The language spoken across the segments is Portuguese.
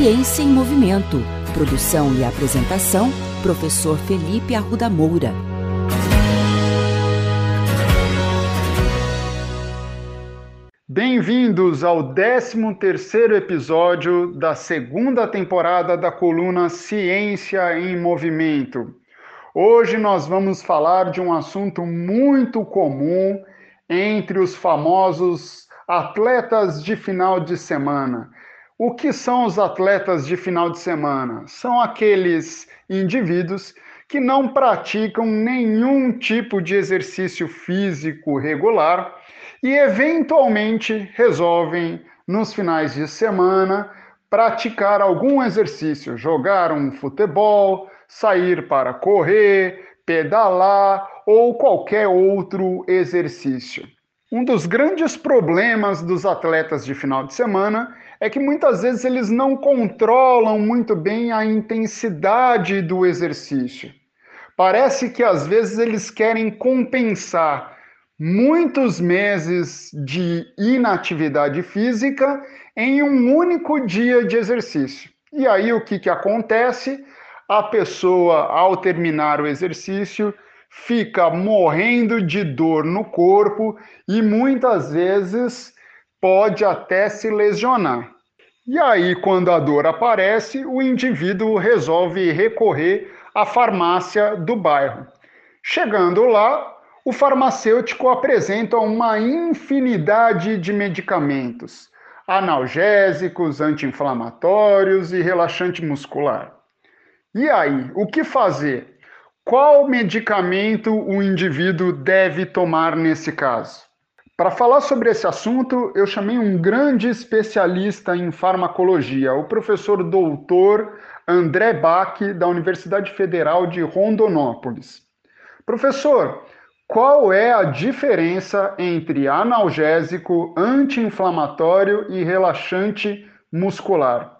Ciência em Movimento. Produção e apresentação, professor Felipe Arruda Moura. Bem-vindos ao 13º episódio da segunda temporada da coluna Ciência em Movimento. Hoje nós vamos falar de um assunto muito comum entre os famosos atletas de final de semana. O que são os atletas de final de semana? São aqueles indivíduos que não praticam nenhum tipo de exercício físico regular e, eventualmente, resolvem, nos finais de semana, praticar algum exercício, jogar um futebol, sair para correr, pedalar ou qualquer outro exercício. Um dos grandes problemas dos atletas de final de semana é que muitas vezes eles não controlam muito bem a intensidade do exercício. Parece que às vezes eles querem compensar muitos meses de inatividade física em um único dia de exercício. E aí o que, que acontece? A pessoa, ao terminar o exercício, fica morrendo de dor no corpo e muitas vezes pode até se lesionar. E aí, quando a dor aparece, o indivíduo resolve recorrer à farmácia do bairro. Chegando lá, o farmacêutico apresenta uma infinidade de medicamentos, analgésicos, anti-inflamatórios e relaxante muscular. E aí, o que fazer? Qual medicamento o indivíduo deve tomar nesse caso? Para falar sobre esse assunto, eu chamei um grande especialista em farmacologia, o professor doutor André Bach, da Universidade Federal de Rondonópolis. Professor, qual é a diferença entre analgésico, anti-inflamatório e relaxante muscular?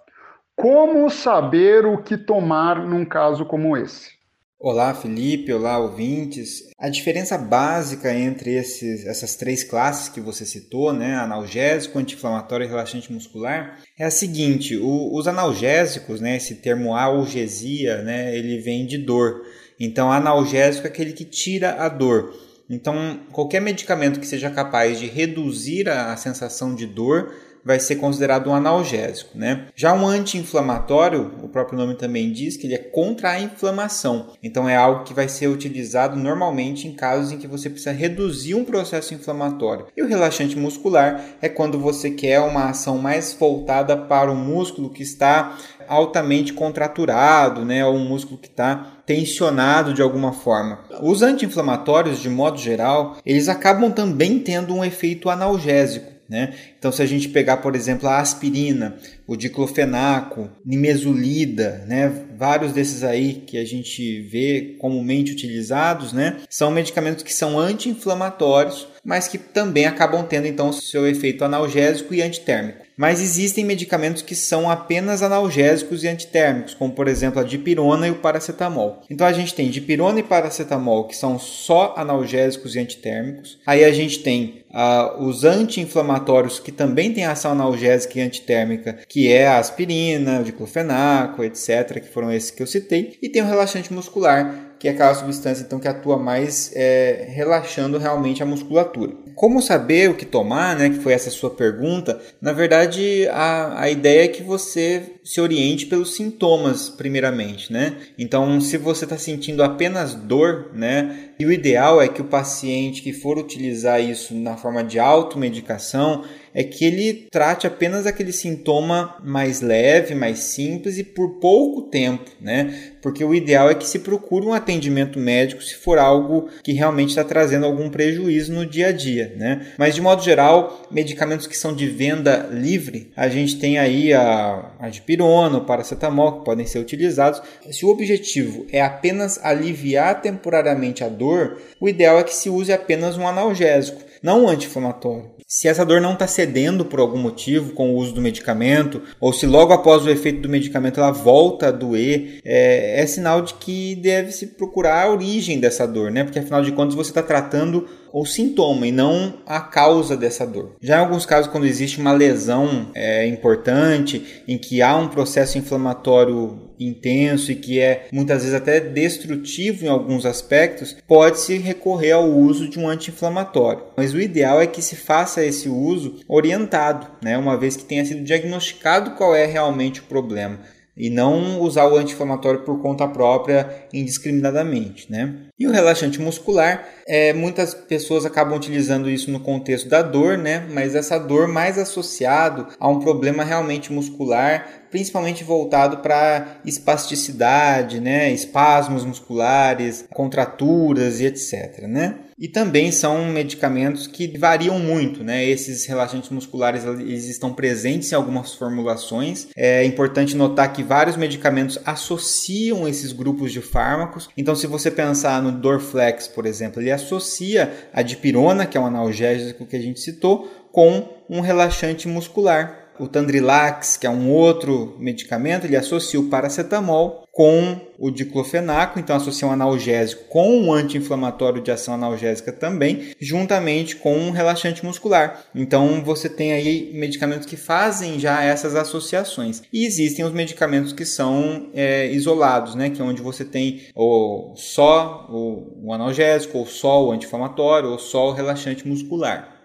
Como saber o que tomar num caso como esse? Olá, Felipe. Olá, ouvintes. A diferença básica entre esses, essas três classes que você citou, né, analgésico, anti-inflamatório e relaxante muscular, é a seguinte: o, os analgésicos, né, esse termo analgesia, né, ele vem de dor. Então, analgésico é aquele que tira a dor. Então, qualquer medicamento que seja capaz de reduzir a, a sensação de dor vai ser considerado um analgésico. Né? Já um anti-inflamatório, o próprio nome também diz que ele é contra a inflamação. Então é algo que vai ser utilizado normalmente em casos em que você precisa reduzir um processo inflamatório. E o relaxante muscular é quando você quer uma ação mais voltada para o músculo que está altamente contraturado, né, ou um músculo que está tensionado de alguma forma. Os anti-inflamatórios, de modo geral, eles acabam também tendo um efeito analgésico. Né? Então, se a gente pegar, por exemplo, a aspirina, o diclofenaco, nimesulida, né? vários desses aí que a gente vê comumente utilizados, né? são medicamentos que são anti-inflamatórios, mas que também acabam tendo então seu efeito analgésico e antitérmico. Mas existem medicamentos que são apenas analgésicos e antitérmicos, como por exemplo a dipirona e o paracetamol. Então a gente tem dipirona e paracetamol que são só analgésicos e antitérmicos. Aí a gente tem uh, os anti-inflamatórios que também têm ação analgésica e antitérmica, que é a aspirina, o diclofenaco, etc., que foram esses que eu citei. E tem o relaxante muscular, que é aquela substância então que atua mais é, relaxando realmente a musculatura. Como saber o que tomar, né? Que foi essa sua pergunta. Na verdade, a, a ideia é que você se oriente pelos sintomas, primeiramente, né? Então, se você está sentindo apenas dor, né? E o ideal é que o paciente que for utilizar isso na forma de automedicação, é que ele trate apenas aquele sintoma mais leve, mais simples e por pouco tempo, né? Porque o ideal é que se procure um atendimento médico se for algo que realmente está trazendo algum prejuízo no dia a dia, né? Mas de modo geral, medicamentos que são de venda livre, a gente tem aí a, a dipirona, o paracetamol que podem ser utilizados. Se o objetivo é apenas aliviar temporariamente a dor, o ideal é que se use apenas um analgésico, não anti-inflamatório. Se essa dor não está cedendo por algum motivo com o uso do medicamento, ou se logo após o efeito do medicamento ela volta a doer, é, é sinal de que deve se procurar a origem dessa dor, né? Porque afinal de contas você está tratando o sintoma e não a causa dessa dor. Já em alguns casos, quando existe uma lesão é, importante, em que há um processo inflamatório intenso e que é muitas vezes até destrutivo em alguns aspectos, pode-se recorrer ao uso de um anti-inflamatório. Mas o ideal é que se faça esse uso orientado, né? uma vez que tenha sido diagnosticado qual é realmente o problema e não usar o anti-inflamatório por conta própria indiscriminadamente, né? E o relaxante muscular, é, muitas pessoas acabam utilizando isso no contexto da dor, né? Mas essa dor mais associado a um problema realmente muscular, principalmente voltado para espasticidade, né? Espasmos musculares, contraturas e etc, né? E também são medicamentos que variam muito, né? Esses relaxantes musculares eles estão presentes em algumas formulações. É importante notar que vários medicamentos associam esses grupos de fármacos. Então, se você pensar no Dorflex, por exemplo, ele associa a dipirona, que é um analgésico que a gente citou, com um relaxante muscular o Tandrilax, que é um outro medicamento, ele associa o paracetamol com o diclofenaco, então associa um analgésico com um anti-inflamatório de ação analgésica também, juntamente com um relaxante muscular. Então você tem aí medicamentos que fazem já essas associações. E existem os medicamentos que são é, isolados, né, que é onde você tem ou só o, o analgésico, ou só o anti-inflamatório, ou só o relaxante muscular.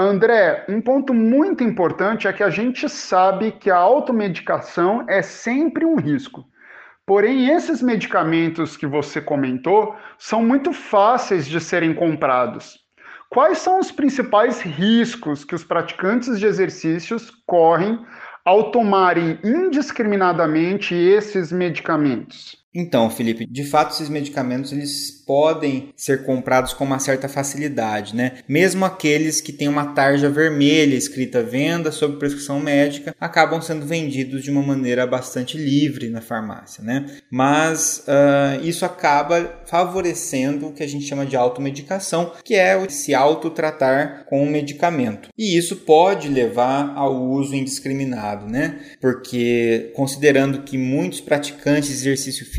André, um ponto muito importante é que a gente sabe que a automedicação é sempre um risco. Porém, esses medicamentos que você comentou são muito fáceis de serem comprados. Quais são os principais riscos que os praticantes de exercícios correm ao tomarem indiscriminadamente esses medicamentos? Então, Felipe, de fato esses medicamentos eles podem ser comprados com uma certa facilidade, né? Mesmo aqueles que têm uma tarja vermelha escrita venda sob prescrição médica acabam sendo vendidos de uma maneira bastante livre na farmácia, né? Mas uh, isso acaba favorecendo o que a gente chama de automedicação, que é se autotratar com um medicamento. E isso pode levar ao uso indiscriminado, né? Porque considerando que muitos praticantes de exercício físico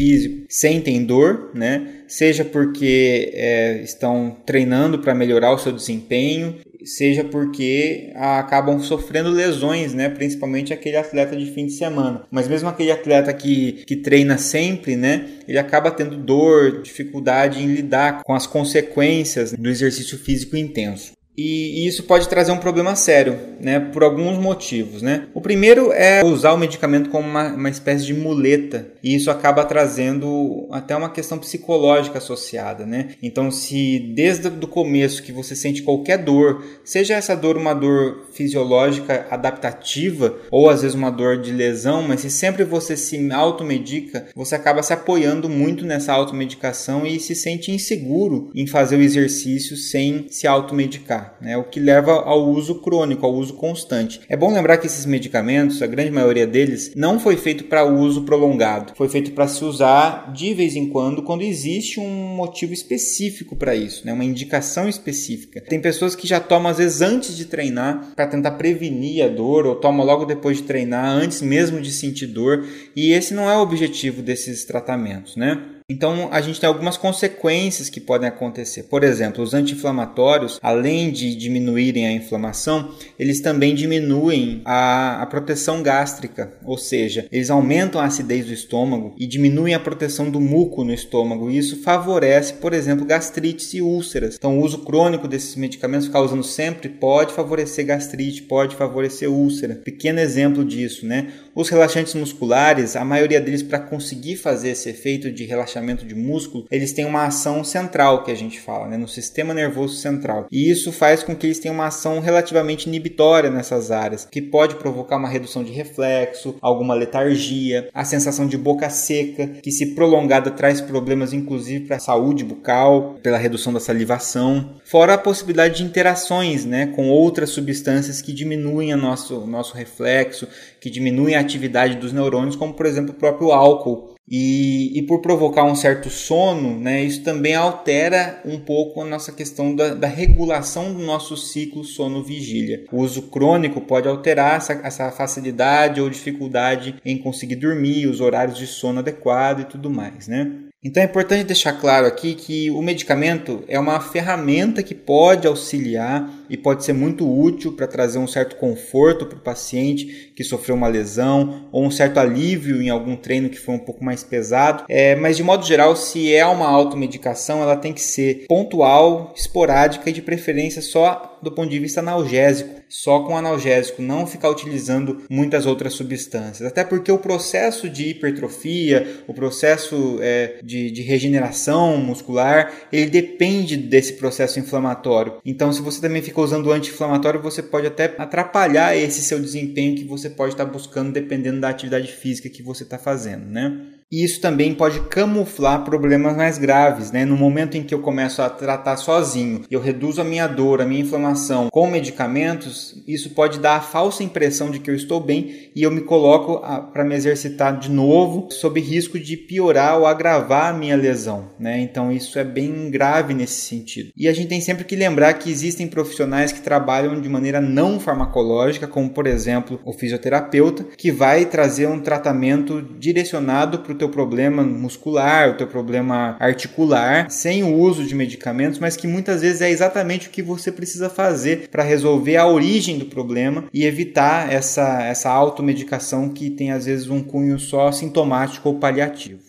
sentem dor, né? seja porque é, estão treinando para melhorar o seu desempenho, seja porque acabam sofrendo lesões, né? principalmente aquele atleta de fim de semana. Mas mesmo aquele atleta que, que treina sempre, né? ele acaba tendo dor, dificuldade em lidar com as consequências do exercício físico intenso. E, isso pode trazer um problema sério, né, por alguns motivos. Né? O primeiro é usar o medicamento como uma, uma espécie de muleta, e isso acaba trazendo até uma questão psicológica associada. Né? Então, se desde o começo que você sente qualquer dor, seja essa dor uma dor fisiológica adaptativa, ou às vezes uma dor de lesão, mas se sempre você se automedica, você acaba se apoiando muito nessa automedicação e se sente inseguro em fazer o exercício sem se automedicar né, o que leva ao uso crônico, ao uso constante. É bom lembrar que esses medicamentos, a grande maioria deles, não foi feito para uso prolongado, foi feito para se usar de vez em quando, quando existe um motivo específico para isso, né, uma indicação específica. Tem pessoas que já tomam às vezes antes de treinar para tentar prevenir a dor, ou tomam logo depois de treinar, antes mesmo de sentir dor, e esse não é o objetivo desses tratamentos, né? Então, a gente tem algumas consequências que podem acontecer. Por exemplo, os anti-inflamatórios, além de diminuírem a inflamação, eles também diminuem a, a, proteção gástrica, ou seja, eles aumentam a acidez do estômago e diminuem a proteção do muco no estômago. E isso favorece, por exemplo, gastrites e úlceras. Então, o uso crônico desses medicamentos, ficar usando sempre, pode favorecer gastrite, pode favorecer úlcera. Pequeno exemplo disso, né? Os relaxantes musculares, a maioria deles, para conseguir fazer esse efeito de relaxamento de músculo, eles têm uma ação central, que a gente fala, né, no sistema nervoso central. E isso faz com que eles tenham uma ação relativamente inibitória nessas áreas, que pode provocar uma redução de reflexo, alguma letargia, a sensação de boca seca, que se prolongada traz problemas inclusive para a saúde bucal, pela redução da salivação, fora a possibilidade de interações né, com outras substâncias que diminuem o nosso, nosso reflexo, que diminuem a atividade dos neurônios, como por exemplo o próprio álcool. E, e por provocar um certo sono, né, isso também altera um pouco a nossa questão da, da regulação do nosso ciclo sono-vigília. O uso crônico pode alterar essa, essa facilidade ou dificuldade em conseguir dormir, os horários de sono adequado e tudo mais. Né? Então é importante deixar claro aqui que o medicamento é uma ferramenta que pode auxiliar e pode ser muito útil para trazer um certo conforto para o paciente que sofreu uma lesão ou um certo alívio em algum treino que foi um pouco mais pesado. É, mas de modo geral, se é uma automedicação, ela tem que ser pontual, esporádica e de preferência só do ponto de vista analgésico, só com analgésico, não ficar utilizando muitas outras substâncias. Até porque o processo de hipertrofia, o processo é, de, de regeneração muscular, ele depende desse processo inflamatório. Então, se você também fica usando anti-inflamatório, você pode até atrapalhar esse seu desempenho que você pode estar buscando dependendo da atividade física que você está fazendo, né? E isso também pode camuflar problemas mais graves, né? No momento em que eu começo a tratar sozinho, eu reduzo a minha dor, a minha inflamação com medicamentos, isso pode dar a falsa impressão de que eu estou bem e eu me coloco para me exercitar de novo, sob risco de piorar ou agravar a minha lesão, né? Então isso é bem grave nesse sentido. E a gente tem sempre que lembrar que existem profissionais que trabalham de maneira não farmacológica, como por exemplo o fisioterapeuta, que vai trazer um tratamento direcionado para teu problema muscular, o teu problema articular, sem o uso de medicamentos, mas que muitas vezes é exatamente o que você precisa fazer para resolver a origem do problema e evitar essa, essa automedicação que tem às vezes um cunho só sintomático ou paliativo.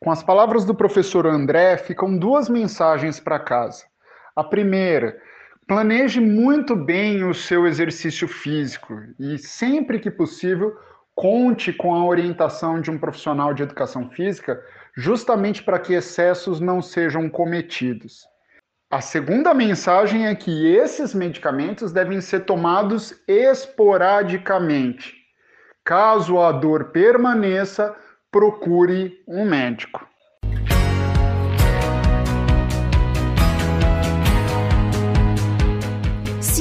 Com as palavras do professor André, ficam duas mensagens para casa. A primeira, planeje muito bem o seu exercício físico e, sempre que possível, conte com a orientação de um profissional de educação física, justamente para que excessos não sejam cometidos. A segunda mensagem é que esses medicamentos devem ser tomados esporadicamente. Caso a dor permaneça, procure um médico.